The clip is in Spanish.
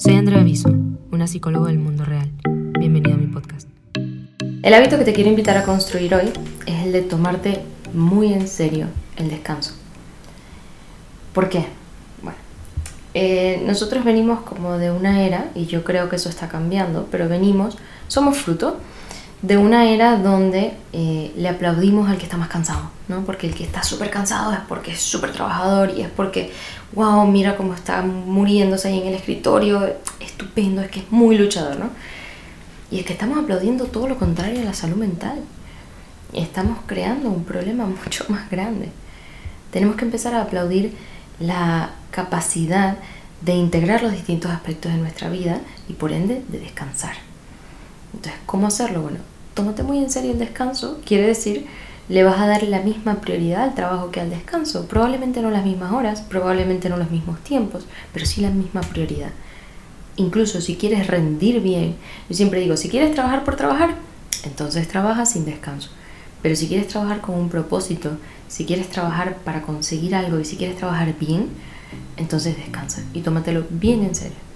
Soy Andrea Aviso, una psicóloga del mundo real. Bienvenida a mi podcast. El hábito que te quiero invitar a construir hoy es el de tomarte muy en serio el descanso. ¿Por qué? Bueno, eh, nosotros venimos como de una era, y yo creo que eso está cambiando, pero venimos, somos fruto de una era donde eh, le aplaudimos al que está más cansado, ¿no? Porque el que está súper cansado es porque es súper trabajador y es porque, wow, mira cómo está muriéndose ahí en el escritorio, estupendo, es que es muy luchador, ¿no? Y es que estamos aplaudiendo todo lo contrario a la salud mental. Estamos creando un problema mucho más grande. Tenemos que empezar a aplaudir la capacidad de integrar los distintos aspectos de nuestra vida y por ende de descansar. Entonces, ¿cómo hacerlo? Bueno, tómate muy en serio el descanso, quiere decir, le vas a dar la misma prioridad al trabajo que al descanso. Probablemente no las mismas horas, probablemente no los mismos tiempos, pero sí la misma prioridad. Incluso si quieres rendir bien, yo siempre digo, si quieres trabajar por trabajar, entonces trabaja sin descanso. Pero si quieres trabajar con un propósito, si quieres trabajar para conseguir algo y si quieres trabajar bien, entonces descansa y tómatelo bien en serio.